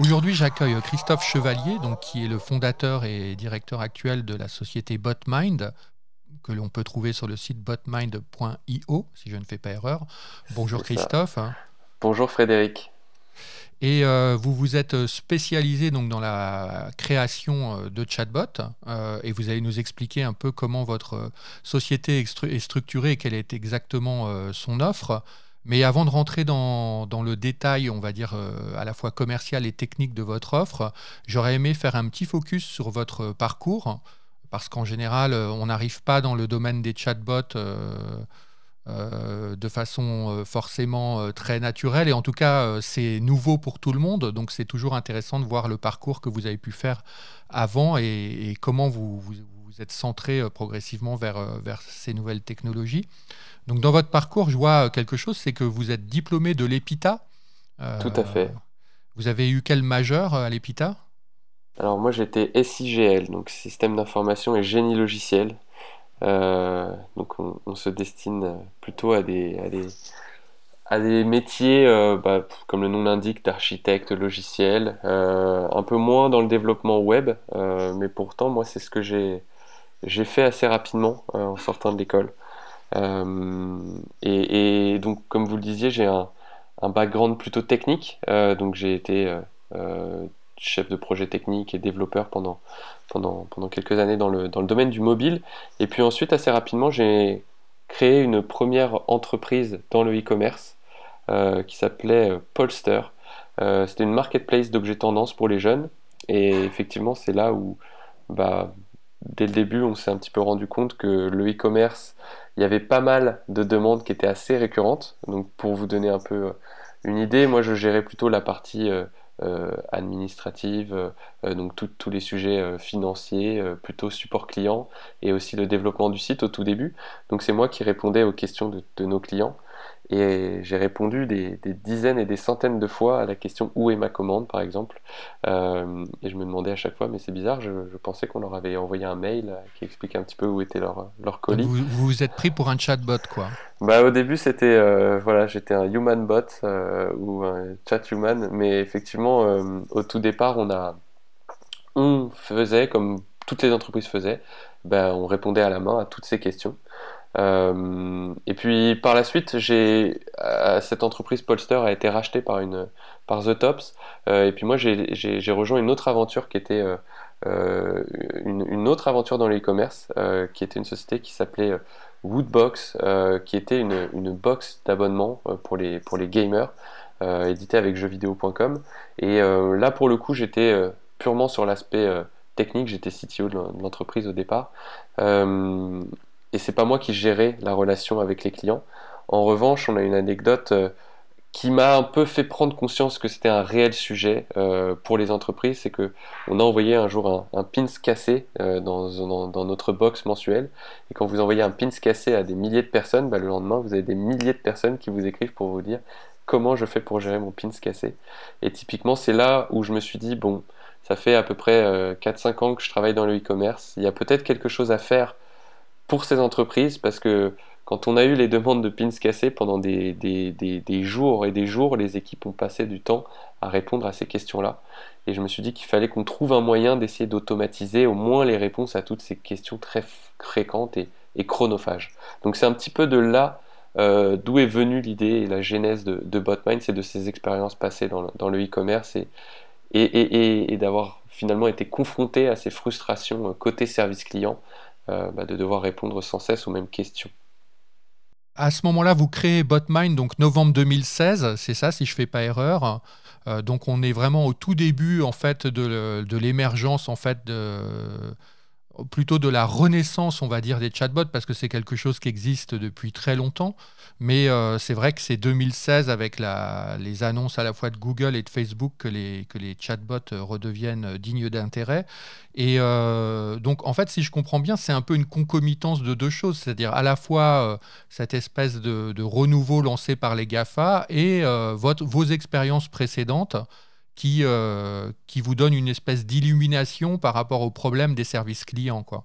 Aujourd'hui, j'accueille Christophe Chevalier, donc, qui est le fondateur et directeur actuel de la société BotMind, que l'on peut trouver sur le site botmind.io, si je ne fais pas erreur. Bonjour Christophe. Bonjour Frédéric. Et euh, vous vous êtes spécialisé donc dans la création euh, de chatbots euh, et vous allez nous expliquer un peu comment votre société est structurée et quelle est exactement son offre. Mais avant de rentrer dans, le détail, on va dire à la fois commercial et technique de votre offre, j'aurais aimé faire un petit focus sur votre parcours parce qu'en général, on n'arrive pas dans le domaine des chatbots euh, de façon euh, forcément euh, très naturelle. Et en tout cas, c'est nouveau pour tout le monde. Donc c'est toujours intéressant de voir le parcours que vous avez pu faire avant et, comment vous, vous, êtes centré progressivement vers, vers ces nouvelles technologies. Donc dans votre parcours, je vois quelque chose, c'est que vous êtes diplômé de l'EPITA. Tout à fait. Vous avez eu quel majeur à l'EPITA? Alors moi j'étais SIGL, donc système d'information et génie logiciel. Euh, donc on, se destine plutôt à des, à des, à des métiers, euh, bah, comme le nom l'indique, d'architecte logiciel, euh, un peu moins dans le développement web, mais pourtant moi c'est ce que j'ai j'ai fait assez rapidement en sortant de l'école. Et, et, donc comme vous le disiez, j'ai un, un, background plutôt technique, donc j'ai été chef de projet technique et développeur pendant, quelques années dans le, domaine du mobile. Et puis ensuite, assez rapidement, j'ai créé une première entreprise dans le e-commerce euh, qui s'appelait euh, Polster. Euh, c'était une marketplace d'objets tendance pour les jeunes. Et effectivement, c'est là où, bah, dès le début, on s'est un petit peu rendu compte que le e-commerce, il y avait pas mal de demandes qui étaient assez récurrentes. Donc, pour vous donner un peu une idée, moi, je gérais plutôt la partie euh, administrative, euh, euh, donc tous les sujets financiers, plutôt support client et aussi le développement du site au tout début. Donc c'est moi qui répondais aux questions de nos clients. Et j'ai répondu des, dizaines et des centaines de fois à la question où est ma commande, par exemple. Euh, et je me demandais à chaque fois, mais c'est bizarre, je, pensais qu'on leur avait envoyé un mail qui expliquait un petit peu où était leur, leur colis. Vous, vous êtes pris pour un chatbot, quoi bah, Au début, c'était euh, voilà, j'étais un human bot euh, ou un chat human, mais effectivement, au tout départ, on, a, on faisait, comme toutes les entreprises faisaient, ben, on répondait à la main à toutes ces questions. Euh, et puis par la suite, euh, cette entreprise Polster a été rachetée par The Tops. Euh, et puis moi, j'ai rejoint une autre aventure qui était une, autre aventure dans l'e-commerce, qui était une société qui s'appelait Woodbox, qui était une, box d'abonnement pour les gamers, édité avec jeuxvideo.com. Et là, pour le coup, j'étais purement sur l'aspect technique. J'étais CTO de l'entreprise au départ et c'est pas moi qui gérais la relation avec les clients. En revanche, on a une anecdote euh, qui m'a un peu fait prendre conscience que c'était un réel sujet euh, pour les entreprises, c'est que on a envoyé un jour un, pins cassé euh, dans, notre box mensuelle, et quand vous envoyez un pins cassé à des milliers de personnes, bah, le lendemain vous avez des milliers de personnes qui vous écrivent pour vous dire comment je fais pour gérer mon pins cassé. Et typiquement c'est là où je me suis dit bon, ça fait à peu près 4-5 ans que je travaille dans le e-commerce, il y a peut-être quelque chose à faire pour ces entreprises parce que quand on a eu les demandes de pins cassés pendant des, des, jours et des jours, les équipes ont passé du temps à répondre à ces questions-là. Et je me suis dit qu'il fallait qu'on trouve un moyen d'essayer d'automatiser au moins les réponses à toutes ces questions très fréquentes et, chronophages. Donc c'est un petit peu de là euh, d'où est venue l'idée et la genèse de, de BotMind, c'est de ces expériences passées dans le e-commerce et, et, et d'avoir finalement été confronté à ces frustrations euh, côté service client euh, bah, de devoir répondre sans cesse aux mêmes questions. À ce moment-là, vous créez BotMind, donc novembre 2016, c'est ça, si je ne fais pas erreur. Euh, donc on est vraiment au tout début en fait de, l'émergence en fait de plutôt de la renaissance, on va dire, des chatbots, parce que c'est quelque chose qui existe depuis très longtemps. Mais euh, c'est vrai que c'est 2016, avec les annonces à la fois de Google et de Facebook, que les, chatbots redeviennent dignes d'intérêt. Et euh, donc, en fait, si je comprends bien, c'est un peu une concomitance de deux choses, c'est-à-dire à la fois euh, cette espèce de, renouveau lancé par les GAFA et vos expériences précédentes qui, euh, qui vous donne une espèce d'illumination par rapport au problème des services clients. Quoi.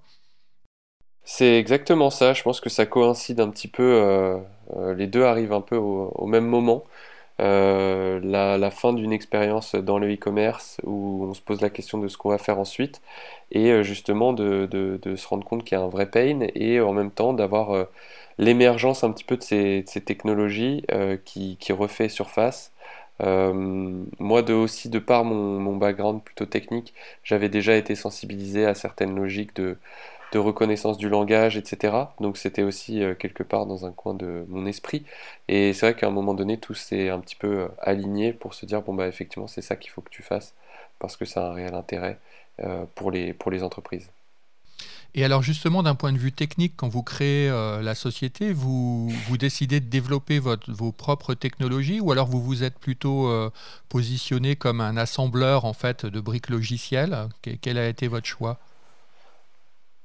C'est exactement ça, je pense que ça coïncide un petit peu, euh, euh, les deux arrivent un peu au, même moment. la, fin d'une expérience dans le e-commerce où on se pose la question de ce qu'on va faire ensuite et justement de, se rendre compte qu'il y a un vrai pain et en même temps d'avoir l'émergence un petit peu de ces, technologies qui, qui refait surface moi, de, aussi, de par mon, background plutôt technique, j'avais déjà été sensibilisé à certaines logiques de, reconnaissance du langage, etc. Donc c'était aussi euh, quelque part dans un coin de mon esprit. Et c'est vrai qu'à un moment donné, tout s'est un petit peu euh, aligné pour se dire, bon, bah effectivement, c'est ça qu'il faut que tu fasses, parce que ça a un réel intérêt pour les entreprises. Et alors justement, d'un point de vue technique, quand vous créez euh, la société, vous, vous décidez de développer vos propres technologies ou alors vous vous êtes plutôt euh, positionné comme un assembleur en fait de briques logicielles? Quel a été votre choix?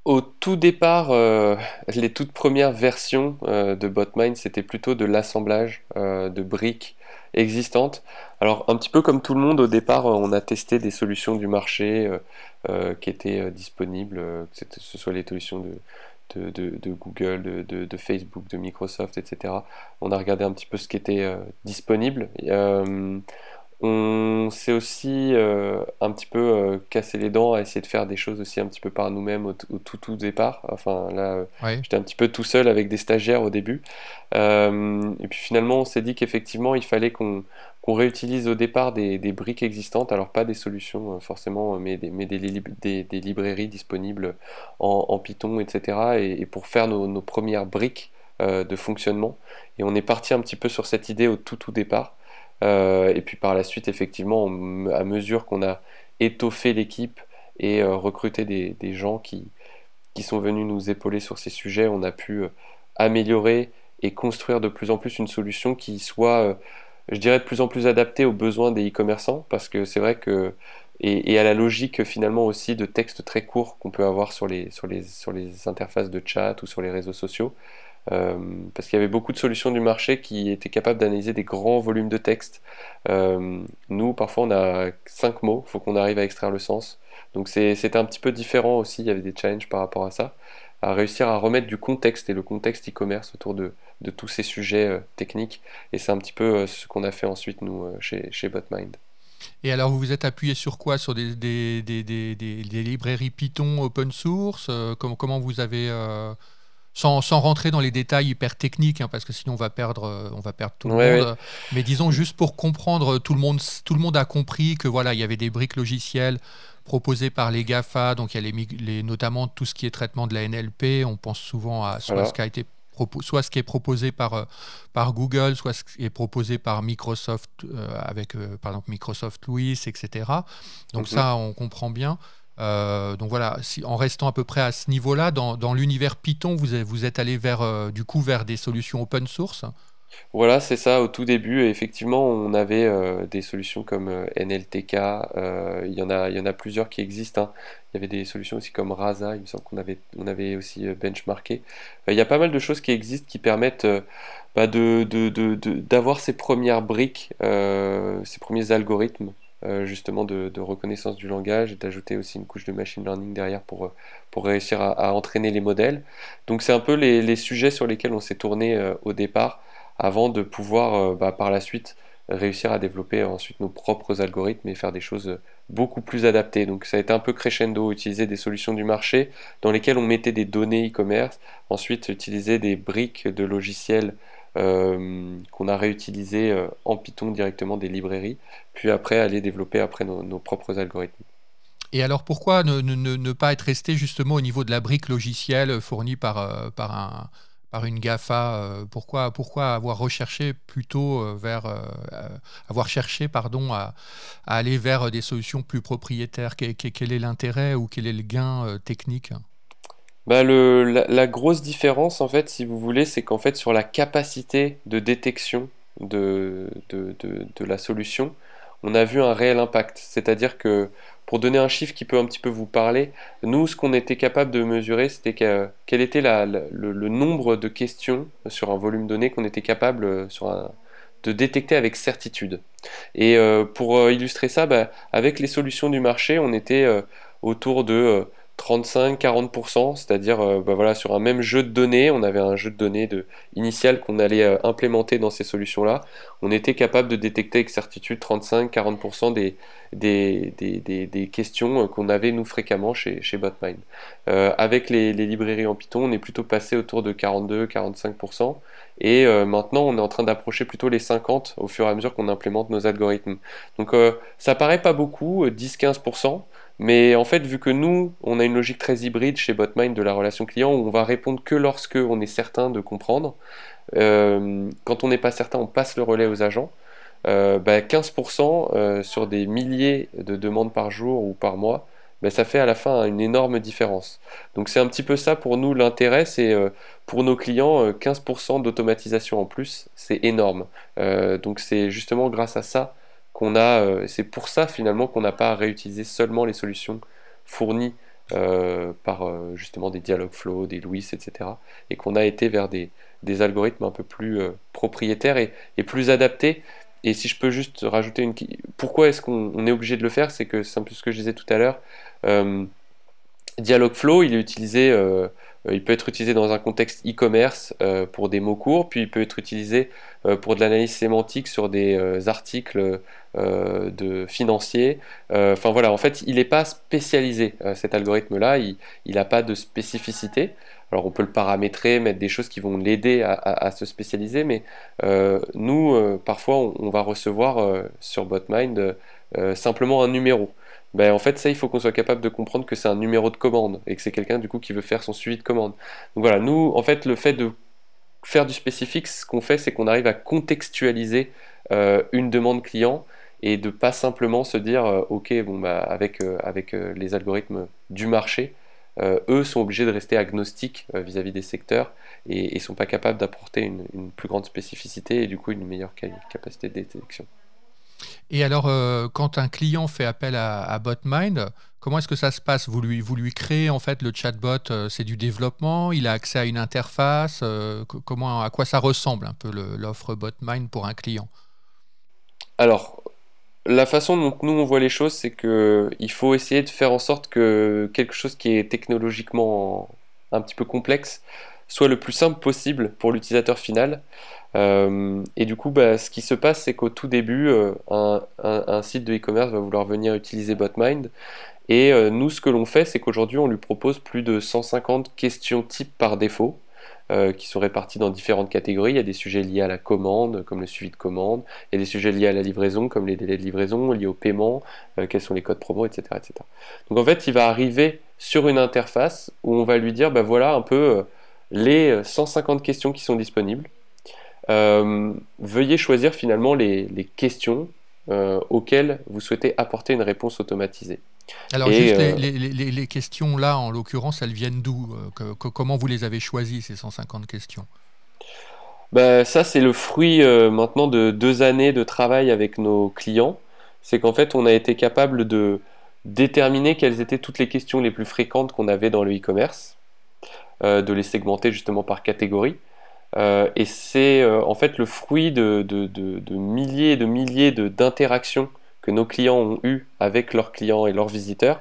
Au tout départ, euh, les toutes premières versions de BotMind, c'était plutôt de l'assemblage de briques existantes. Alors un petit peu comme tout le monde, au départ, on a testé des solutions du marché euh, qui étaient euh, disponibles, euh, que ce soit les solutions de, Google, de, Facebook, de Microsoft, etc. On a regardé un petit peu ce qui était disponible. On s'est aussi un petit peu cassé les dents à essayer de faire des choses aussi un petit peu par nous-mêmes au, tout, tout départ. Enfin là, j'étais un petit peu tout seul avec des stagiaires au début. et puis finalement, on s'est dit qu'effectivement, il fallait qu'on réutilise au départ des, briques existantes, alors pas des solutions euh, forcément, mais des, mais des, des, librairies disponibles en, Python, etc. Et, pour faire nos, premières briques euh, de fonctionnement. Et on est parti un petit peu sur cette idée au tout tout départ. Euh, et puis par la suite, effectivement, à mesure qu'on a étoffé l'équipe et recruté des, gens qui, sont venus nous épauler sur ces sujets, on a pu améliorer et construire de plus en plus une solution qui soit je dirais, de plus en plus adapté aux besoins des e-commerçants, parce que c'est vrai que, et, à la logique finalement aussi de textes très courts qu'on peut avoir sur les interfaces de chat ou sur les réseaux sociaux. Euh, parce qu'il y avait beaucoup de solutions du marché qui étaient capables d'analyser des grands volumes de texte. Euh, nous, parfois, on a cinq mots, il faut qu'on arrive à extraire le sens. Donc c'était un petit peu différent aussi, il y avait des challenges par rapport à ça, à réussir à remettre du contexte et le contexte e-commerce autour de, de tous ces sujets euh, techniques. Et c'est un petit peu ce qu'on a fait ensuite, nous, chez, chez BotMind. Et alors, vous vous êtes appuyé sur quoi? Sur des, des, des, des, librairies Python open source? Comment, comment vous avez. Sans, sans, rentrer dans les détails hyper techniques, hein, parce que sinon on va perdre, on va perdre tout le monde. Mais disons juste pour comprendre, tout le monde, tout le monde a compris que voilà, il y avait des briques logicielles proposées par les GAFA, donc il y a les, les, notamment tout ce qui est traitement de la NLP. On pense souvent à soit ce qui a été soit ce qui est proposé par, euh, par Google, soit ce qui est proposé par Microsoft, euh, avec euh, par exemple Microsoft Louis, etc. Donc ça, on comprend bien. Donc voilà, en restant à peu près à ce niveau-là, dans, l'univers Python, vous, êtes allé vers, du coup vers des solutions open source voilà, c'est ça, au tout début, effectivement, on avait euh, des solutions comme euh, NLTK, euh, il y en a, y en a plusieurs qui existent. Hein. Il y avait des solutions aussi comme Rasa, il me semble qu'on avait, on avait aussi benchmarké. il y a pas mal de choses qui existent qui permettent bah, d'avoir ces premières briques, ces premiers algorithmes, justement de, reconnaissance du langage et d'ajouter aussi une couche de machine learning derrière pour, pour réussir à, entraîner les modèles. Donc c'est un peu les, les, sujets sur lesquels on s'est tourné au départ avant de pouvoir euh, bah, par la suite réussir à développer ensuite nos propres algorithmes et faire des choses beaucoup plus adaptées. Donc ça a été un peu crescendo, utiliser des solutions du marché dans lesquelles on mettait des données e-commerce, ensuite utiliser des briques de logiciels euh, qu'on a réutilisées euh, en Python directement des librairies, puis après aller développer après nos, propres algorithmes. Et alors pourquoi ne, pas être resté justement au niveau de la brique logicielle fournie par, par une GAFA euh, pourquoi, avoir recherché plutôt euh, vers euh, avoir cherché pardon à, aller vers des solutions plus propriétaires? Quel, est l'intérêt ou quel est le gain technique? Bah le, la, grosse différence en fait si vous voulez c'est qu'en fait sur la capacité de détection de, de, de la solution on a vu un réel impact c'est à dire que pour donner un chiffre qui peut un petit peu vous parler, nous, ce qu'on était capable de mesurer, c'était quel était le, nombre de questions sur un volume donné qu'on était capable euh, de détecter avec certitude. Et euh, pour euh, illustrer ça, bah, avec les solutions du marché, on était autour de 35-40%, c'est-à-dire euh, bah voilà, sur un même jeu de données, on avait un jeu de données de, initial qu'on allait euh, implémenter dans ces solutions-là, on était capable de détecter avec certitude 35-40% des, questions euh, qu'on avait nous fréquemment chez, chez Botmind. avec les, les, librairies en Python, on est plutôt passé autour de 42-45%, et maintenant on est en train d'approcher plutôt les 50% au fur et à mesure qu'on implémente nos algorithmes. Donc ça paraît pas beaucoup, 10-15%, mais en fait, vu que nous, on a une logique très hybride chez Botmind de la relation client, où on va répondre que lorsque on est certain de comprendre, euh, quand on n'est pas certain, on passe le relais aux agents. 15% euh, bah, euh, sur des milliers de demandes par jour ou par mois, bah, ça fait à la fin une énorme différence. Donc c'est un petit peu ça pour nous l'intérêt, c'est pour nos clients 15% d'automatisation en plus, c'est énorme. donc c'est justement grâce à ça a, euh, c'est pour ça finalement qu'on n'a pas à réutiliser seulement les solutions fournies euh, par euh, justement des Dialogflow, des Louis, etc. Et qu'on a été vers des, algorithmes un peu plus propriétaires et, plus adaptés. Et si je peux juste rajouter une... Pourquoi est-ce qu'on est obligé de le faire? C'est que c'est un peu ce que je disais tout à l'heure. Dialogflow, il est utilisé il peut être utilisé dans un contexte e-commerce euh, pour des mots courts, puis il peut être utilisé euh, pour de l'analyse sémantique sur des articles de financiers. Enfin voilà, en fait, il n'est pas spécialisé, cet algorithme-là, il n'a pas de spécificité. Alors on peut le paramétrer, mettre des choses qui vont l'aider à, se spécialiser, mais nous, parfois, on, va recevoir sur BotMind simplement un numéro ben, en fait, ça, il faut qu'on soit capable de comprendre que c'est un numéro de commande et que c'est quelqu'un du coup qui veut faire son suivi de commande. Donc voilà, nous, en fait, le fait de faire du spécifique, ce qu'on fait, c'est qu'on arrive à contextualiser euh, une demande client et de pas simplement se dire, euh, ok, bon bah avec euh, avec les algorithmes du marché, eux sont obligés de rester agnostiques vis-à-vis des secteurs et, ne sont pas capables d'apporter une, une, plus grande spécificité et du coup une meilleure capacité de détection. Et alors, euh, quand un client fait appel à, BotMind, comment est-ce que ça se passe? Vous lui, vous lui créez en fait le chatbot, euh, c'est du développement, il a accès à une interface, euh, comment, à quoi ça ressemble un peu l'offre BotMind pour un client? Alors, la façon dont nous on voit les choses, c'est qu'il faut essayer de faire en sorte que quelque chose qui est technologiquement un petit peu complexe soit le plus simple possible pour l'utilisateur final. Euh, et du coup, bah, ce qui se passe, c'est qu'au tout début, euh, un, site de e-commerce va vouloir venir utiliser BotMind. Et euh, nous, ce que l'on fait, c'est qu'aujourd'hui, on lui propose plus de 150 questions types par défaut. qui sont réparties dans différentes catégories. Il y a des sujets liés à la commande, comme le suivi de commande. Il y a des sujets liés à la livraison, comme les délais de livraison, liés au paiement, quels sont les codes promo, etc., etc. Donc en fait, il va arriver sur une interface où on va lui dire, bah voilà un peu les 150 questions qui sont disponibles. Euh, veuillez choisir finalement les, questions euh, auxquelles vous souhaitez apporter une réponse automatisée. Alors, juste euh, les, questions là, en l'occurrence, elles viennent d'où Comment vous les avez choisies, ces 150 questions? Bah, Ça, c'est le fruit maintenant de deux années de travail avec nos clients. C'est qu'en fait, on a été capable de déterminer quelles étaient toutes les questions les plus fréquentes qu'on avait dans le e-commerce, de les segmenter justement par catégorie. Euh, et c'est euh, en fait le fruit de, milliers et de milliers d'interactions que nos clients ont eues avec leurs clients et leurs visiteurs,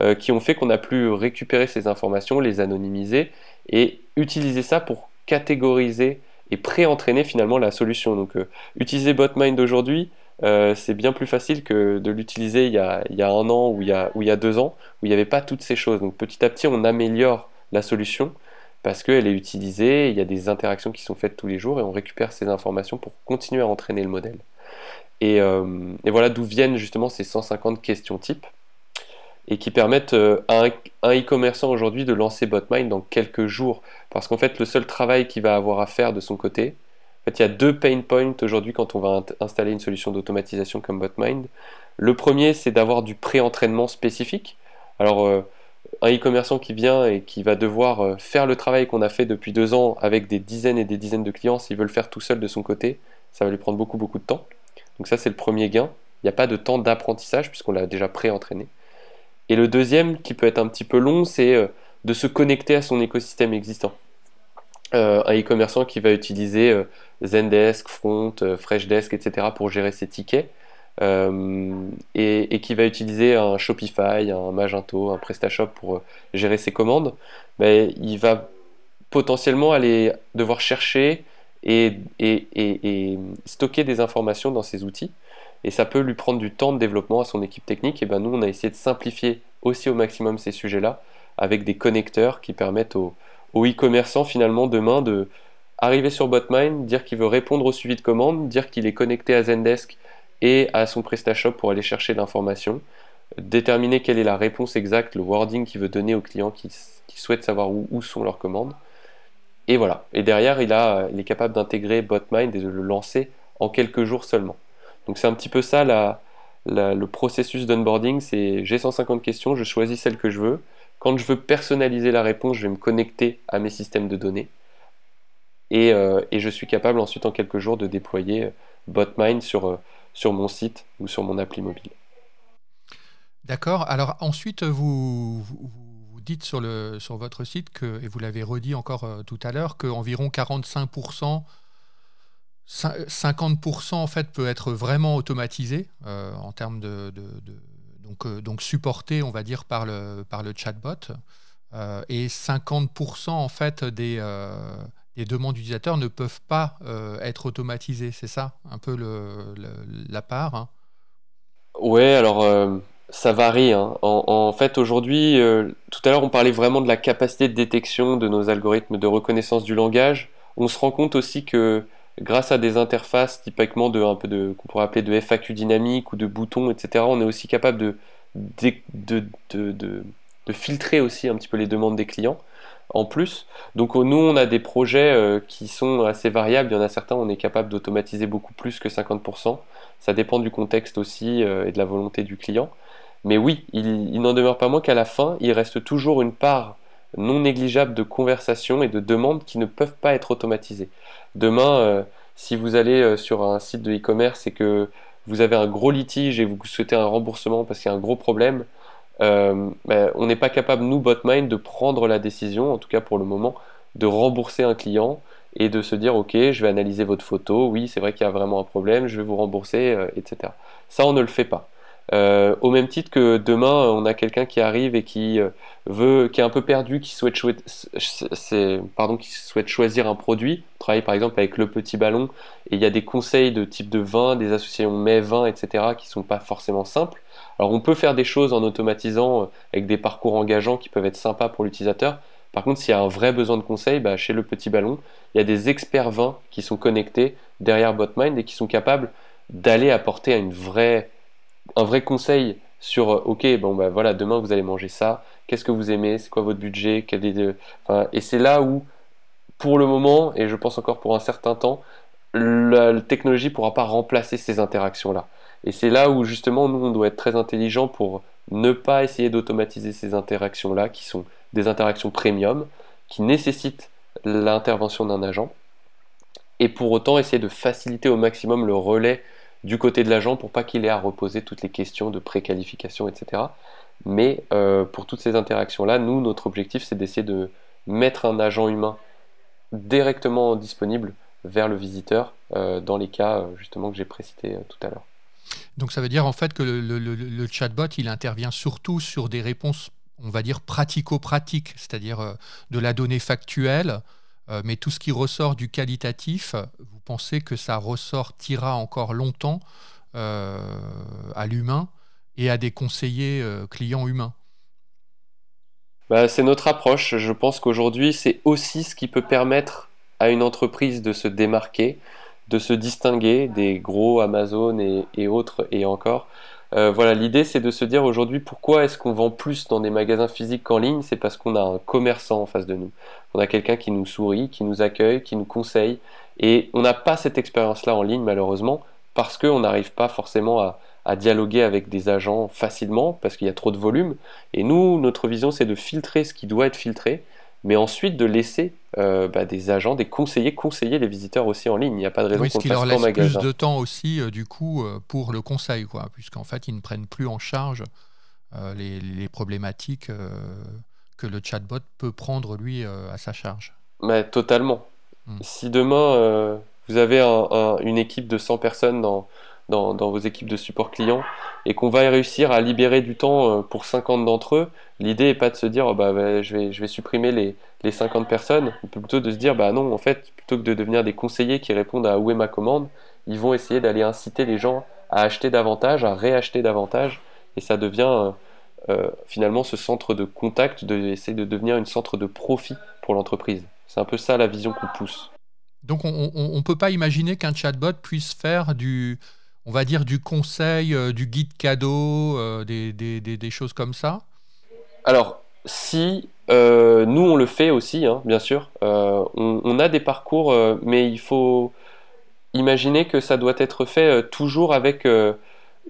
euh, qui ont fait qu'on a pu récupérer ces informations, les anonymiser et utiliser ça pour catégoriser et pré-entraîner finalement la solution. Donc utiliser BotMind aujourd'hui, c'est bien plus facile que de l'utiliser il, y a un an ou il y a, ou il y a deux ans, où il n'y avait pas toutes ces choses. Donc petit à petit, on améliore la solution parce qu'elle est utilisée, il y a des interactions qui sont faites tous les jours et on récupère ces informations pour continuer à entraîner le modèle. Et, euh, voilà d'où viennent justement ces 150 questions types et qui permettent euh, à un e-commerçant aujourd'hui de lancer BotMind dans quelques jours. Parce qu'en fait, le seul travail qu'il va avoir à faire de son côté, en fait, il y a deux pain points aujourd'hui quand on va installer une solution d'automatisation comme BotMind. Le premier, c'est d'avoir du pré-entraînement spécifique. Alors, euh, un e-commerçant qui vient et qui va devoir euh, faire le travail qu'on a fait depuis deux ans avec des dizaines et des dizaines de clients, s'il veut le faire tout seul de son côté, ça va lui prendre beaucoup beaucoup de temps. Donc ça c'est le premier gain. Il n'y a pas de temps d'apprentissage puisqu'on l'a déjà pré-entraîné. Et le deuxième qui peut être un petit peu long, c'est euh, de se connecter à son écosystème existant. Euh, un e-commerçant qui va utiliser Zendesk, Front, Freshdesk, etc. pour gérer ses tickets. Et, qui va utiliser un Shopify, un Magento, un PrestaShop pour gérer ses commandes, ben, il va potentiellement aller devoir chercher et, et, stocker des informations dans ces outils. Et ça peut lui prendre du temps de développement à son équipe technique. Et ben nous, on a essayé de simplifier aussi au maximum ces sujets-là avec des connecteurs qui permettent aux, e-commerçants finalement demain de arriver sur Botmine, dire qu'il veut répondre au suivi de commande, dire qu'il est connecté à Zendesk et à son PrestaShop pour aller chercher l'information, déterminer quelle est la réponse exacte, le wording qu'il veut donner aux clients qui, souhaitent savoir où, où sont leurs commandes. Et voilà. Et derrière, il, a, il est capable d'intégrer BotMind et de le lancer en quelques jours seulement. Donc c'est un petit peu ça le processus d'onboarding. C'est j'ai 150 questions, je choisis celle que je veux. Quand je veux personnaliser la réponse, je vais me connecter à mes systèmes de données. Et, euh, je suis capable ensuite en quelques jours de déployer euh, BotMind sur, euh, sur mon site ou sur mon appli mobile. D'accord. Alors ensuite, vous dites sur, le, sur votre site, que, et vous l'avez redit encore euh, tout à l'heure, qu'environ 45%, 50% en fait peut être vraiment automatisé euh, en termes de, donc, euh, donc supporté, on va dire, par le, par le chatbot. et 50% en fait des, des demandes d'utilisateurs ne peuvent pas être automatisées. C'est ça un peu la part hein? Ouais, alors ça varie. Hein. En, fait, aujourd'hui, euh, tout à l'heure, on parlait vraiment de la capacité de détection de nos algorithmes de reconnaissance du langage. On se rend compte aussi que grâce à des interfaces typiquement de un peu de qu'on pourrait appeler de FAQ dynamique ou de boutons, etc., on est aussi capable de, de, de, filtrer aussi un petit peu les demandes des clients en plus. Donc nous, on a des projets euh, qui sont assez variables. Il y en a certains, on est capable d'automatiser beaucoup plus que 50%. Ça dépend du contexte aussi euh, et de la volonté du client. Mais oui, il, n'en demeure pas moins qu'à la fin, il reste toujours une part non négligeable de conversations et de demandes qui ne peuvent pas être automatisées. Demain, euh, si vous allez euh, sur un site de e-commerce et que vous avez un gros litige et vous souhaitez un remboursement parce qu'il y a un gros problème, euh, on n'est pas capable, nous, Botmind, de prendre la décision, en tout cas pour le moment, de rembourser un client et de se dire, ok, je vais analyser votre photo, oui, c'est vrai qu'il y a vraiment un problème, je vais vous rembourser, etc. Ça, on ne le fait pas. Euh, au même titre que demain, on a quelqu'un qui arrive et qui euh, veut, qui est un peu perdu, qui souhaite, pardon, qui souhaite choisir un produit. On travaille par exemple avec le petit ballon et il y a des conseils de type de vin, des associations mets, vin, etc. qui sont pas forcément simples. Alors on peut faire des choses en automatisant euh, avec des parcours engageants qui peuvent être sympas pour l'utilisateur. Par contre, s'il y a un vrai besoin de conseil, bah, chez le petit ballon, il y a des experts vins qui sont connectés derrière Botmind et qui sont capables d'aller apporter une vraie un vrai conseil sur euh, ok bon bah voilà demain vous allez manger ça. Qu'est-ce que vous aimez? C'est quoi votre budget? Et c'est là où pour le moment et je pense encore pour un certain temps la, technologie pourra pas remplacer ces interactions là et c'est là où justement nous on doit être très intelligent pour ne pas essayer d'automatiser ces interactions là qui sont des interactions premium qui nécessitent l'intervention d'un agent et pour autant essayer de faciliter au maximum le relais du côté de l'agent pour pas qu'il ait à reposer toutes les questions de préqualification, etc. Mais euh, pour toutes ces interactions-là, nous, notre objectif, c'est d'essayer de mettre un agent humain directement disponible vers le visiteur euh, dans les cas euh, justement que j'ai précités tout à l'heure. Donc ça veut dire en fait que le, chatbot, il intervient surtout sur des réponses, on va dire, pratico-pratiques, c'est-à-dire de la donnée factuelle, euh, mais tout ce qui ressort du qualitatif, vous pensez que ça ressortira encore longtemps euh, à l'humain et à des conseillers euh, clients humains? Bah, C'est notre approche. Je pense qu'aujourd'hui, c'est aussi ce qui peut permettre à une entreprise de se démarquer, de se distinguer des gros Amazon et autres et encore. Euh, voilà, l'idée c'est de se dire aujourd'hui pourquoi est-ce qu'on vend plus dans des magasins physiques qu'en ligne? C'est parce qu'on a un commerçant en face de nous. On a quelqu'un qui nous sourit, qui nous accueille, qui nous conseille. Et on n'a pas cette expérience-là en ligne malheureusement parce qu'on n'arrive pas forcément à, à dialoguer avec des agents facilement parce qu'il y a trop de volume. Et nous, notre vision c'est de filtrer ce qui doit être filtré mais ensuite de laisser euh, bah, des agents, des conseillers conseiller les visiteurs aussi en ligne. Il n'y a pas de raison oui, qu'on leur laisse plus de temps aussi, euh, du coup, euh, pour le conseil, quoi, puisqu'en fait, ils ne prennent plus en charge les, problématiques que le chatbot peut prendre, lui, à sa charge. Mais totalement. Hmm. Si demain, vous avez une équipe de 100 personnes dans, dans, vos équipes de support client et qu'on va réussir à libérer du temps pour 50 d'entre eux, l'idée n'est pas de se dire oh, bah, bah, je, vais, je vais supprimer les, les 50 personnes, plutôt de se dire bah non, en fait, plutôt que de devenir des conseillers qui répondent à où est ma commande, ils vont essayer d'aller inciter les gens à acheter davantage, à réacheter davantage, et ça devient euh, finalement ce centre de contact, de essayer de devenir une centre de profit pour l'entreprise. C'est un peu ça la vision qu'on pousse. Donc on ne peut pas imaginer qu'un chatbot puisse faire du, on va dire, du conseil, euh, du guide cadeau, euh, des, des, des, choses comme ça? Alors, si nous on le fait aussi, hein, bien sûr, on, a des parcours, mais il faut imaginer que ça doit être fait toujours avec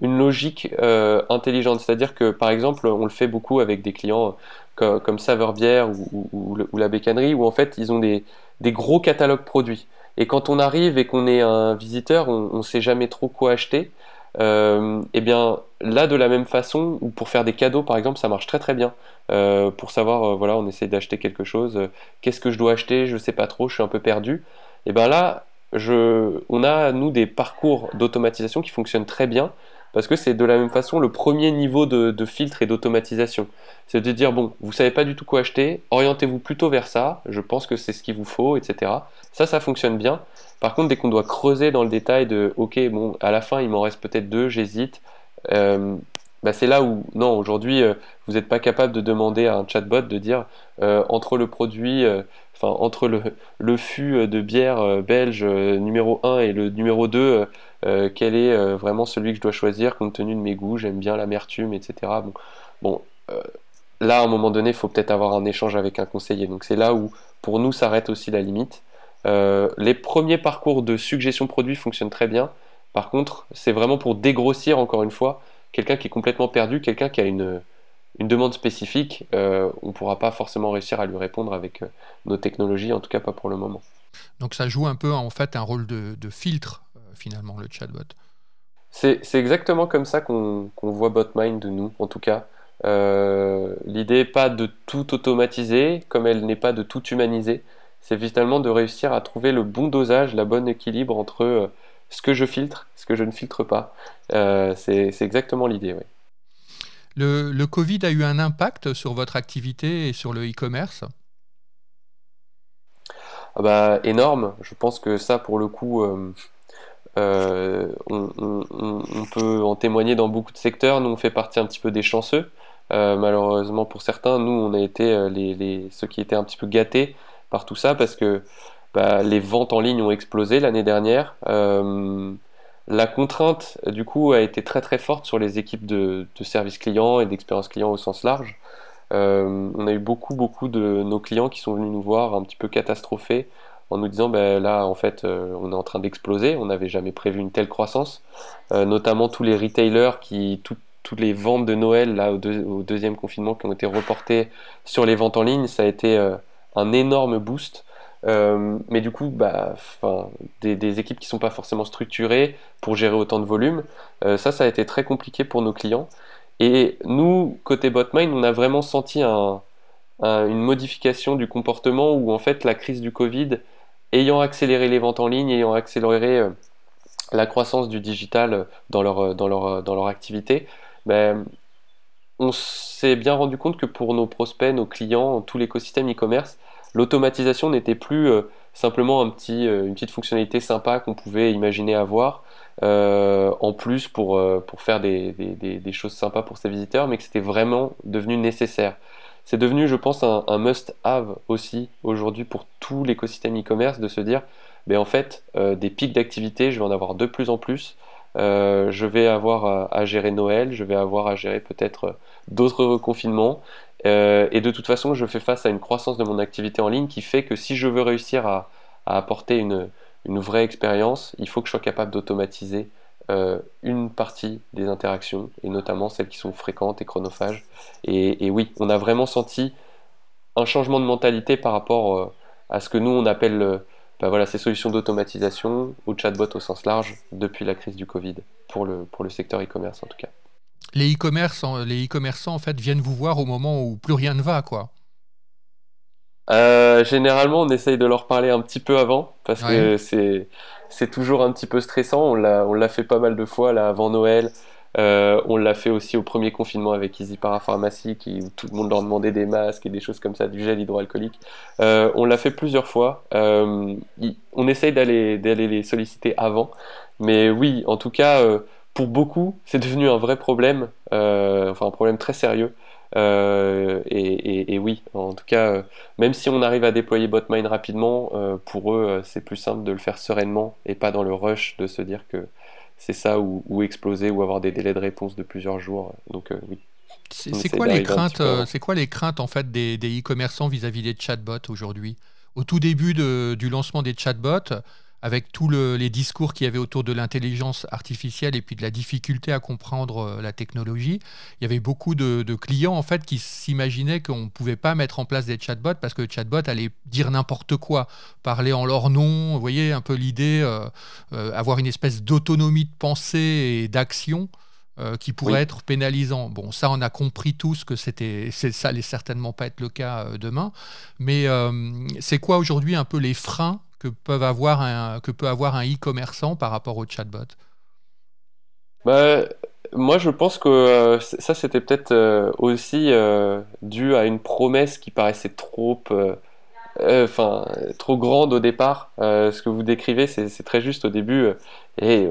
une logique euh, intelligente. C'est-à-dire que, par exemple, on le fait beaucoup avec des clients comme, Saveur Bière ou, la bécannerie, où en fait, ils ont des, gros catalogues produits. Et quand on arrive et qu'on est un visiteur, on ne sait jamais trop quoi acheter. Euh, et eh bien là, de la même façon, ou pour faire des cadeaux, par exemple, ça marche très très bien. Euh, pour savoir, voilà, on essaie d'acheter quelque chose. Qu'est-ce que je dois acheter Je ne sais pas trop. Je suis un peu perdu. Et bien là, on a nous des parcours d'automatisation qui fonctionnent très bien parce que c'est de la même façon le premier niveau de, filtre et d'automatisation. C'est de dire, bon, vous savez pas du tout quoi acheter, orientez-vous plutôt vers ça, je pense que c'est ce qu'il vous faut, etc. Ça, ça fonctionne bien. Par contre, dès qu'on doit creuser dans le détail de, ok, bon, à la fin, il m'en reste peut-être deux, j'hésite, euh, bah, c'est là où, non, aujourd'hui, euh, vous n'êtes pas capable de demander à un chatbot de dire, euh, entre le produit, enfin, entre le, le fût de bière belge numéro 1 et le numéro 2, euh, quel est euh, vraiment celui que je dois choisir compte tenu de mes goûts, j'aime bien l'amertume, etc. Bon, bon euh, là, à un moment donné, il faut peut-être avoir un échange avec un conseiller. Donc c'est là où, pour nous, s'arrête aussi la limite. les premiers parcours de suggestion produit fonctionnent très bien. Par contre, c'est vraiment pour dégrossir, encore une fois, quelqu'un qui est complètement perdu, quelqu'un qui a une, une demande spécifique, on ne pourra pas forcément réussir à lui répondre avec nos technologies, en tout cas pas pour le moment. Donc ça joue un peu en fait un rôle de, de filtre finalement, le chatbot. C'est exactement comme ça qu'on voit BotMind de nous, en tout cas. Euh, l'idée n'est pas de tout automatiser, comme elle n'est pas de tout humaniser. C'est finalement de réussir à trouver le bon dosage, la bonne équilibre entre euh, ce que je filtre, ce que je ne filtre pas. Euh, c'est exactement l'idée, oui. Le, le, Covid a eu un impact sur votre activité et sur le e-commerce? Ah bah, Énorme. Je pense que ça, pour le coup, euh, on, peut en témoigner dans beaucoup de secteurs. Nous, on fait partie un petit peu des chanceux. Euh, malheureusement pour certains, nous, on a été euh, ceux qui étaient un petit peu gâtés par tout ça parce que bah, les ventes en ligne ont explosé l'année dernière. la contrainte, du coup, a été très très forte sur les équipes de, de service client et d'expérience client au sens large. on a eu beaucoup beaucoup de nos clients qui sont venus nous voir un petit peu catastrophés en nous disant ben là en fait euh, on est en train d'exploser, on n'avait jamais prévu une telle croissance, euh, notamment tous les retailers qui toutes les ventes de Noël là au, deuxième confinement qui ont été reportées sur les ventes en ligne, ça a été euh, un énorme boost. mais du coup, bah, des, équipes qui ne sont pas forcément structurées pour gérer autant de volume, ça, ça a été très compliqué pour nos clients. Et nous, côté Botmind, on a vraiment senti un, une modification du comportement où en fait la crise du Covid ayant accéléré les ventes en ligne, ayant accéléré euh, la croissance du digital dans leur, euh, dans leur, euh, dans leur activité, ben, on s'est bien rendu compte que pour nos prospects, nos clients, tout l'écosystème e-commerce, l'automatisation n'était plus simplement un petit, une petite fonctionnalité sympa qu'on pouvait imaginer avoir, en plus pour, pour faire des, des, des, choses sympas pour ses visiteurs, mais que c'était vraiment devenu nécessaire c'est devenu, je pense, un, must-have aussi aujourd'hui pour tout l'écosystème e-commerce de se dire, ben en fait, euh, des pics d'activité, je vais en avoir de plus en plus. Euh, je vais avoir à, gérer Noël, je vais avoir à gérer peut-être euh, d'autres reconfinements. et de toute façon, je fais face à une croissance de mon activité en ligne qui fait que si je veux réussir à, apporter une vraie expérience, il faut que je sois capable d'automatiser euh, une partie des interactions, et notamment celles qui sont fréquentes et chronophages. Et, oui, on a vraiment senti un changement de mentalité par rapport euh, à ce que nous on appelle bah voilà, ces solutions d'automatisation ou chatbot au sens large depuis la crise du Covid, pour le, pour le secteur e-commerce en tout cas. Les e-commerçants, les e-commerçants en fait viennent vous voir au moment où plus rien ne va, quoi. Généralement, on essaye de leur parler un petit peu avant, parce que c'est c'est toujours un petit peu stressant. On l'a fait pas mal de fois là avant Noël. Euh, on l'a fait aussi au premier confinement avec Easy Parapharmacie, qui, où tout le monde leur demandait des masques et des choses comme ça, du gel hydroalcoolique. Euh, on l'a fait plusieurs fois. Euh, on essaye d'aller les solliciter avant. Mais oui, en tout cas, pour beaucoup, c'est devenu un vrai problème, enfin un problème très sérieux. Et, oui, en tout cas, même si on arrive à déployer Botmine rapidement, pour eux, c'est plus simple de le faire sereinement et pas dans le rush de se dire que c'est ça ou, exploser ou avoir des délais de réponse de plusieurs jours. Donc euh, oui. C'est quoi les craintes euh, C'est quoi les craintes en fait des e-commerçants vis-à-vis des chatbots aujourd'hui? Au tout début du lancement des chatbots, avec tous les discours qu'il y avait autour de l'intelligence artificielle et puis de la difficulté à comprendre euh, la technologie, il y avait beaucoup de, clients en fait qui s'imaginaient qu'on ne pouvait pas mettre en place des chatbots parce que le chatbot allait dire n'importe quoi, parler en leur nom, vous voyez un peu l'idée, euh, euh, avoir une espèce d'autonomie de pensée et d'action. qui pourrait être pénalisant. Bon, ça, on a compris tous que c'était, ça allait certainement pas être le cas demain. Mais c'est quoi aujourd'hui un peu les freins que, peuvent avoir un, que peut avoir un e-commerçant par rapport au chatbot? Bah, Moi, je pense que euh, ça, c'était peut-être euh, aussi euh, dû à une promesse qui paraissait trop enfin trop grande au départ. ce que vous décrivez, c'est très juste au début. Et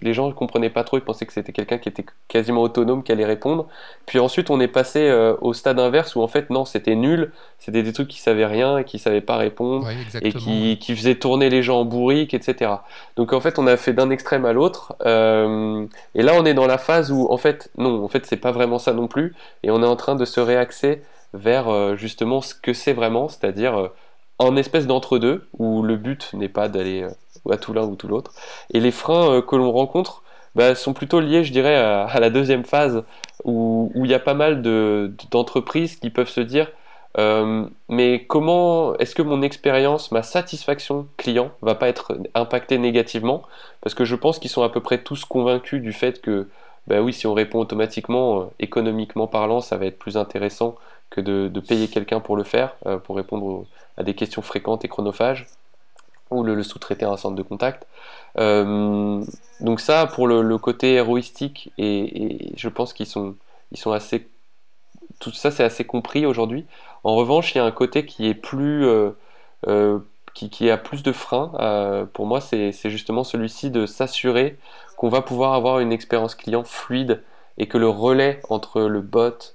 les gens ne comprenaient pas trop, ils pensaient que c'était quelqu'un qui était quasiment autonome, qui allait répondre. Puis ensuite, on est passé euh, au stade inverse où en fait, non, c'était nul, c'était des trucs qui savaient rien et qui savaient pas répondre et qui, qui, faisaient tourner les gens en bourrique, etc. Donc en fait, on a fait d'un extrême à l'autre. Euh, et là, on est dans la phase où en fait, non, en fait, c'est pas vraiment ça non plus. Et on est en train de se réaxer vers euh, justement ce que c'est vraiment, c'est-à-dire en espèce d'entre-deux où le but n'est pas d'aller à tout l'un ou tout l'autre. Et les freins euh, que l'on rencontre bah, sont plutôt liés, je dirais, à, la deuxième phase, où, il y a pas mal d'entreprises qui peuvent se dire euh, mais comment est-ce que mon expérience, ma satisfaction client va pas être impactée négativement? Parce que je pense qu'ils sont à peu près tous convaincus du fait que, bah oui, si on répond automatiquement, euh, économiquement parlant, ça va être plus intéressant que de, payer quelqu'un pour le faire, pour répondre à des questions fréquentes et chronophages ou le, sous-traiter à un centre de contact. Euh, donc ça, pour le, côté héroïstique, et, je pense qu'ils sont, ils sont assez... Tout ça, c'est assez compris aujourd'hui. En revanche, il y a un côté qui est plus... Euh, euh, qui, qui, a plus de freins. pour moi, c'est justement celui-ci de s'assurer qu'on va pouvoir avoir une expérience client fluide et que le relais entre le bot,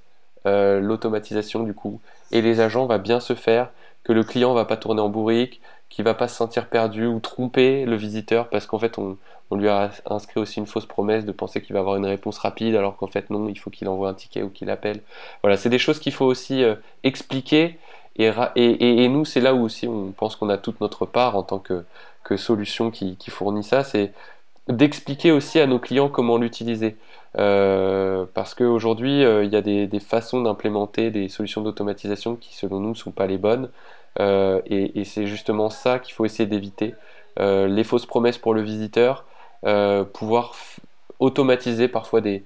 l'automatisation du coup, et les agents va bien se faire, que le client va pas tourner en bourrique, qui va pas se sentir perdu ou tromper le visiteur parce qu'en fait on, lui a inscrit aussi une fausse promesse de penser qu'il va avoir une réponse rapide alors qu'en fait non, il faut qu'il envoie un ticket ou qu'il appelle. Voilà, c'est des choses qu'il faut aussi euh, expliquer et, nous c'est là où aussi on pense qu'on a toute notre part en tant que solution qui, fournit ça, c'est d'expliquer aussi à nos clients comment l'utiliser. Euh, parce qu'aujourd'hui, euh, il y a des, façons d'implémenter des solutions d'automatisation qui, selon nous, ne sont pas les bonnes. Euh, et, c'est justement ça qu'il faut essayer d'éviter. Les fausses promesses pour le visiteur, pouvoir automatiser parfois des,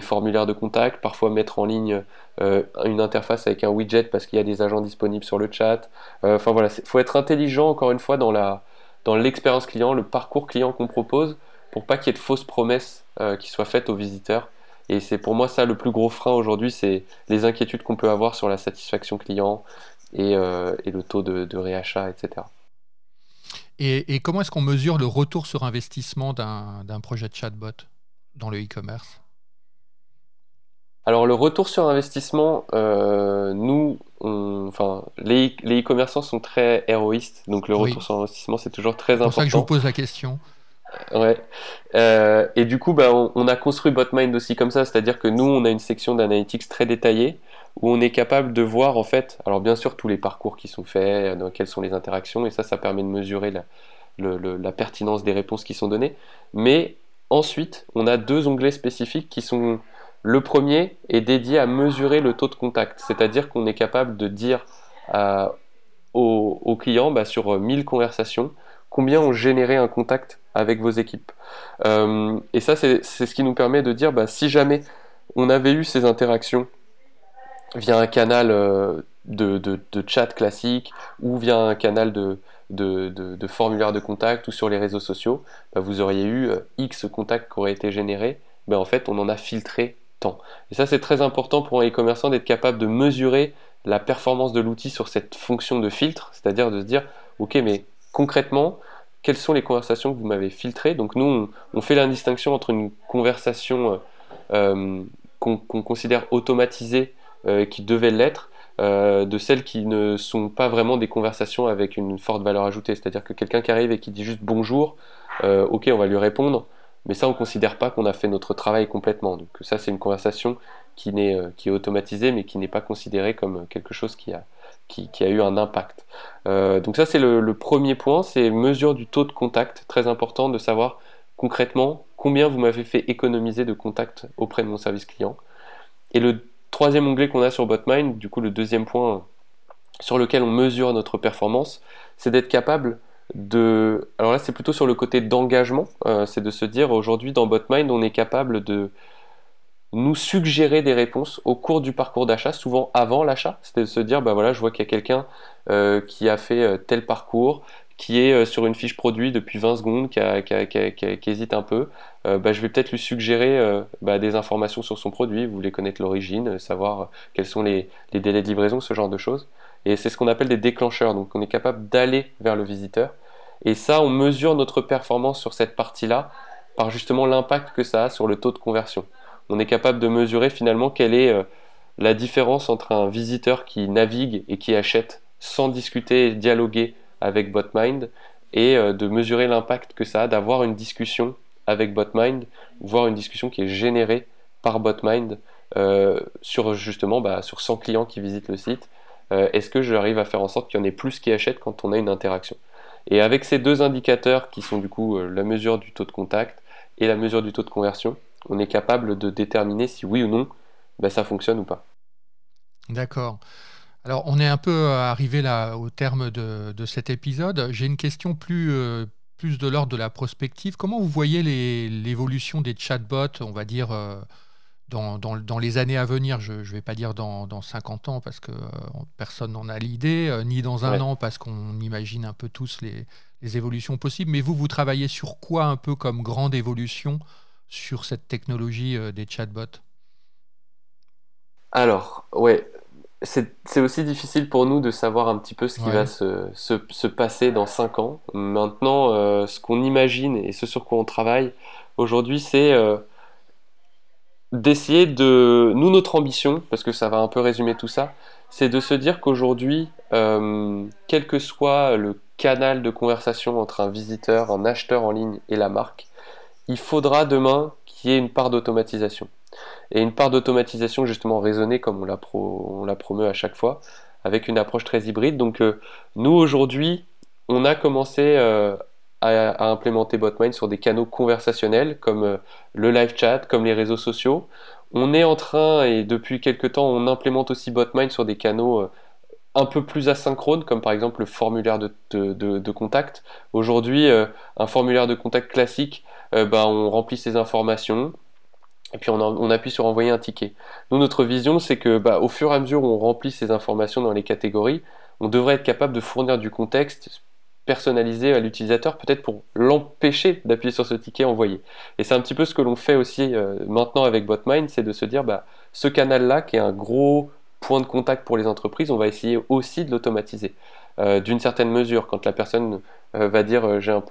formulaires de contact, parfois mettre en ligne une interface avec un widget parce qu'il y a des agents disponibles sur le chat. Enfin voilà, il faut être intelligent encore une fois dans l'expérience client, le parcours client qu'on propose, pour pas qu'il y ait de fausses promesses qui soient faites aux visiteurs. Et c'est pour moi ça le plus gros frein aujourd'hui, c'est les inquiétudes qu'on peut avoir sur la satisfaction client, euh, et, le taux de, réachat, etc. Et, comment est-ce qu'on mesure le retour sur investissement d'un projet de chatbot dans le e-commerce? Alors le retour sur investissement, euh, nous, enfin, les e-commerçants sont très héroïstes, donc le retour sur investissement c'est toujours très important. C'est pour ça que je vous pose la question. Ouais. Euh, et du coup, bah, on, a construit BotMind aussi comme ça, c'est-à-dire que nous, on a une section d'analytics très détaillée où on est capable de voir en fait, alors bien sûr tous les parcours qui sont faits, dans quelles sont les interactions, et ça, ça permet de mesurer la, pertinence des réponses qui sont données. Mais ensuite, on a deux onglets spécifiques qui sont le premier est dédié à mesurer le taux de contact, c'est-à-dire qu'on est capable de dire aux, aux, clients bah, sur 1000 conversations combien ont généré un contact avec vos équipes. Euh, et ça, c'est ce qui nous permet de dire bah, si jamais on avait eu ces interactions via un canal euh, de, de, chat classique ou via un canal de, de, formulaire de contact ou sur les réseaux sociaux, bah, vous auriez eu euh, X contacts qui auraient été générés, ben en fait on en a filtré tant. Et ça c'est très important pour un e-commerçant d'être capable de mesurer la performance de l'outil sur cette fonction de filtre, c'est-à-dire de se dire ok mais concrètement quelles sont les conversations que vous m'avez filtrées. Donc nous on, fait la distinction entre une conversation euh, euh, qu'on considère automatisée qui devait l'être euh, de celles qui ne sont pas vraiment des conversations avec une forte valeur ajoutée. C'est-à-dire que quelqu'un qui arrive et qui dit juste bonjour, euh, ok, on va lui répondre, mais ça, on ne considère pas qu'on a fait notre travail complètement. Donc ça, c'est une conversation euh, qui est automatisée, mais qui n'est pas considérée comme quelque chose qui a, qui, a eu un impact. donc ça, c'est le, le, premier point, c'est mesure du taux de contact. Très important de savoir concrètement combien vous m'avez fait économiser de contact auprès de mon service client. Et le troisième onglet qu'on a sur BotMind, du coup le deuxième point sur lequel on mesure notre performance, c'est d'être capable de... Alors là c'est plutôt sur le côté d'engagement, euh, c'est de se dire aujourd'hui dans BotMind on est capable de nous suggérer des réponses au cours du parcours d'achat, souvent avant l'achat, c'est de se dire bah voilà je vois qu'il y a quelqu'un euh, qui a fait euh, tel parcours, qui est euh, sur une fiche produit depuis 20 secondes, qui, hésite un peu, euh, bah, je vais peut-être lui suggérer bah, des informations sur son produit, vous voulez connaître l'origine, savoir quels sont les, délais de livraison, ce genre de choses. Et c'est ce qu'on appelle des déclencheurs, donc on est capable d'aller vers le visiteur. Et ça, on mesure notre performance sur cette partie-là par justement l'impact que ça a sur le taux de conversion. On est capable de mesurer finalement quelle est la différence entre un visiteur qui navigue et qui achète sans discuter et dialoguer avec BotMind et euh, de mesurer l'impact que ça a d'avoir une discussion avec BotMind, voire une discussion qui est générée par BotMind euh, sur justement bah, sur 100 clients qui visitent le site. Euh, est-ce que j'arrive à faire en sorte qu'il y en ait plus qui achètent quand on a une interaction? Et avec ces deux indicateurs qui sont du coup la mesure du taux de contact et la mesure du taux de conversion, on est capable de déterminer si oui ou non bah, ça fonctionne ou pas. D'accord. Alors, on est un peu euh, arrivé là au terme de, cet épisode. J'ai une question plus, euh, plus de l'ordre de la prospective. Comment vous voyez l'évolution des chatbots, on va dire, euh, dans, dans, les années à venir? Je ne vais pas dire dans, dans, 50 ans parce que personne n'en a l'idée, ni dans un an parce qu'on imagine un peu tous les, les, évolutions possibles. Mais vous, vous travaillez sur quoi un peu comme grande évolution sur cette technologie des chatbots alors, ouais, c'est aussi difficile pour nous de savoir un petit peu ce qui va se, se, passer dans 5 ans. Maintenant, euh, ce qu'on imagine et ce sur quoi on travaille aujourd'hui, c'est euh, d'essayer de... Nous, notre ambition, parce que ça va un peu résumer tout ça, c'est de se dire qu'aujourd'hui, euh, quel que soit le canal de conversation entre un visiteur, un acheteur en ligne et la marque, il faudra demain qu'il y ait une part d'automatisation et une part d'automatisation justement raisonnée comme on la, promeut à chaque fois, avec une approche très hybride. Donc euh, nous aujourd'hui, on a commencé euh, à, implémenter BotMind sur des canaux conversationnels comme euh, le live chat, comme les réseaux sociaux. On est en train, et depuis quelques temps, on implémente aussi BotMind sur des canaux un peu plus asynchrones, comme par exemple le formulaire de, contact. Aujourd'hui, un formulaire de contact classique, ben, on remplit ses informations, et puis on, appuie sur envoyer un ticket. Nous, notre vision, c'est que bah, au fur et à mesure où on remplit ces informations dans les catégories, on devrait être capable de fournir du contexte personnalisé à l'utilisateur, peut-être pour l'empêcher d'appuyer sur ce ticket envoyé. Et c'est un petit peu ce que l'on fait aussi euh, maintenant avec BotMind, c'est de se dire, bah, ce canal-là, qui est un gros point de contact pour les entreprises, on va essayer aussi de l'automatiser. Euh, d'une certaine mesure, quand la personne euh, va dire euh, j'ai un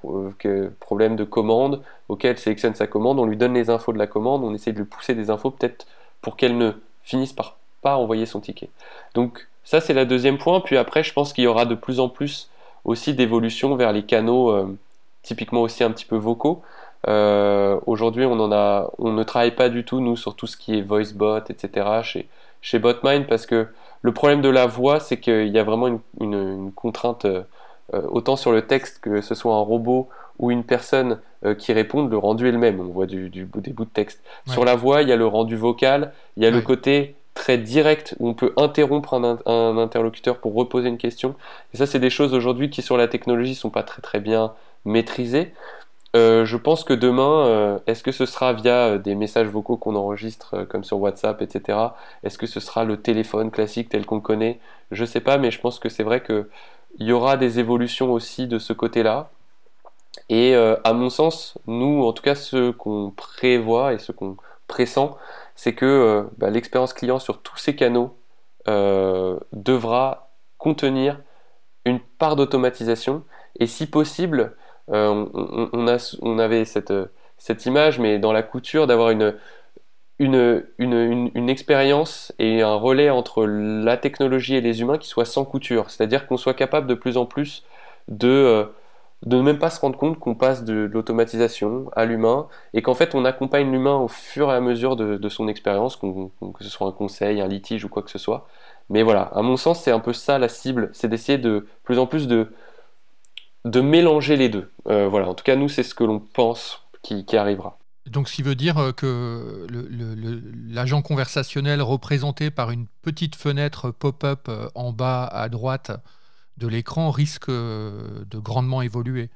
problème de commande, auquel elle sélectionne sa commande, on lui donne les infos de la commande, on essaie de lui pousser des infos peut-être pour qu'elle ne finisse par pas envoyer son ticket. Donc ça c'est la deuxième point, puis après je pense qu'il y aura de plus en plus aussi d'évolution vers les canaux typiquement aussi un petit peu vocaux. Aujourd'hui, on en a, on ne travaille pas du tout nous sur tout ce qui est voicebot, etc. chez chez BotMind parce que le problème de la voix, c'est qu'il y a vraiment une, contrainte, euh, euh, autant sur le texte que ce soit un robot ou une personne euh, qui réponde, le rendu est le même. On voit du, des bouts de texte. Sur la voix, il y a le rendu vocal, il y a le côté très direct où on peut interrompre un, interlocuteur pour reposer une question. Et ça, c'est des choses aujourd'hui qui, sur la technologie, sont pas très très bien maîtrisées. Je pense que demain, est-ce que ce sera via des messages vocaux qu'on enregistre comme sur WhatsApp, etc. Est-ce que ce sera le téléphone classique tel qu'on connaît? Je sais pas, mais je pense que c'est vrai qu'il y aura des évolutions aussi de ce côté-là. Et à mon sens, nous, en tout cas, ce qu'on prévoit et ce qu'on pressent, c'est que bah, l'expérience client sur tous ces canaux devra contenir une part d'automatisation et si possible, euh, on, avait cette, cette, image, mais dans la couture, d'avoir une, expérience et un relais entre la technologie et les humains qui soit sans couture. C'est-à-dire qu'on soit capable de plus en plus de, euh, de ne même pas se rendre compte qu'on passe de, l'automatisation à l'humain et qu'en fait on accompagne l'humain au fur et à mesure de son expérience, que ce soit un conseil, un litige ou quoi que ce soit. Mais voilà, à mon sens, c'est un peu ça la cible, c'est d'essayer de plus en plus de, de mélanger les deux. Euh, voilà, en tout cas, nous, c'est ce que l'on pense qui, arrivera. Donc, ce qui veut dire euh, que l'agent conversationnel représenté par une petite fenêtre pop-up euh, en bas à droite de l'écran risque de grandement évoluer.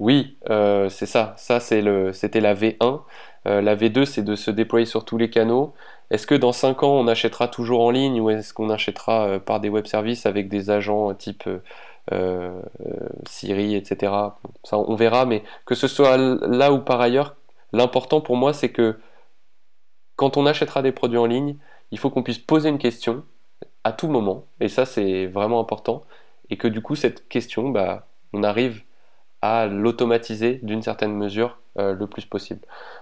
Oui, c'est ça. Ça, c'était la V1. la V2, c'est de se déployer sur tous les canaux. Est-ce que dans 5 ans, on achètera toujours en ligne ou est-ce qu'on achètera euh, par des web services avec des agents type euh, Siri, etc. Ça, on verra, mais que ce soit là ou par ailleurs, l'important pour moi, c'est que quand on achètera des produits en ligne, il faut qu'on puisse poser une question à tout moment, et ça c'est vraiment important, et que du coup cette question, bah, on arrive à l'automatiser d'une certaine mesure euh, le plus possible.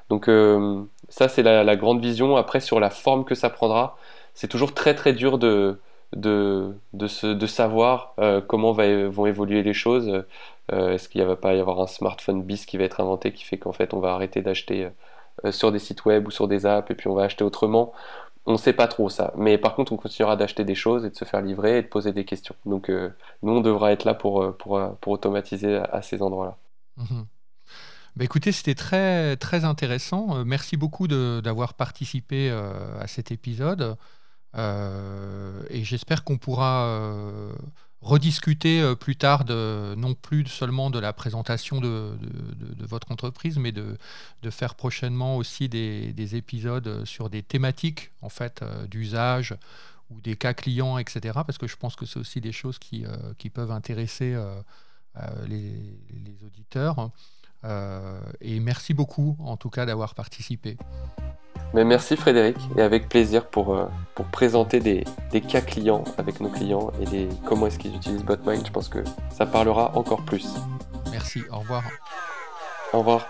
Donc euh, ça c'est la, grande vision. Après sur la forme que ça prendra, c'est toujours très très dur de, de, de, savoir euh, comment vont évoluer les choses. Est-ce qu'il ne va pas y avoir un smartphone bis qui va être inventé qui fait qu'en fait on va arrêter d'acheter sur des sites web ou sur des apps et puis on va acheter autrement? On ne sait pas trop ça. Mais par contre, on continuera d'acheter des choses et de se faire livrer et de poser des questions. Donc, nous, on devra être là pour, pour, pour automatiser à, ces endroits-là. Mhm. Bah, écoutez, c'était très, très intéressant. Euh, merci beaucoup d'avoir participé euh, à cet épisode. Euh, et j'espère qu'on pourra rediscuter plus tard, non plus seulement de la présentation de, votre entreprise, mais de, faire prochainement aussi des, épisodes sur des thématiques en fait d'usage ou des cas clients, etc. Parce que je pense que c'est aussi des choses qui, peuvent intéresser les, auditeurs. Euh, et merci beaucoup, en tout cas, d'avoir participé. Mais merci Frédéric, et avec plaisir pour, euh, pour présenter des, des, cas clients avec nos clients et des, comment est-ce qu'ils utilisent BotMind. Je pense que ça parlera encore plus. Merci, au revoir. Au revoir.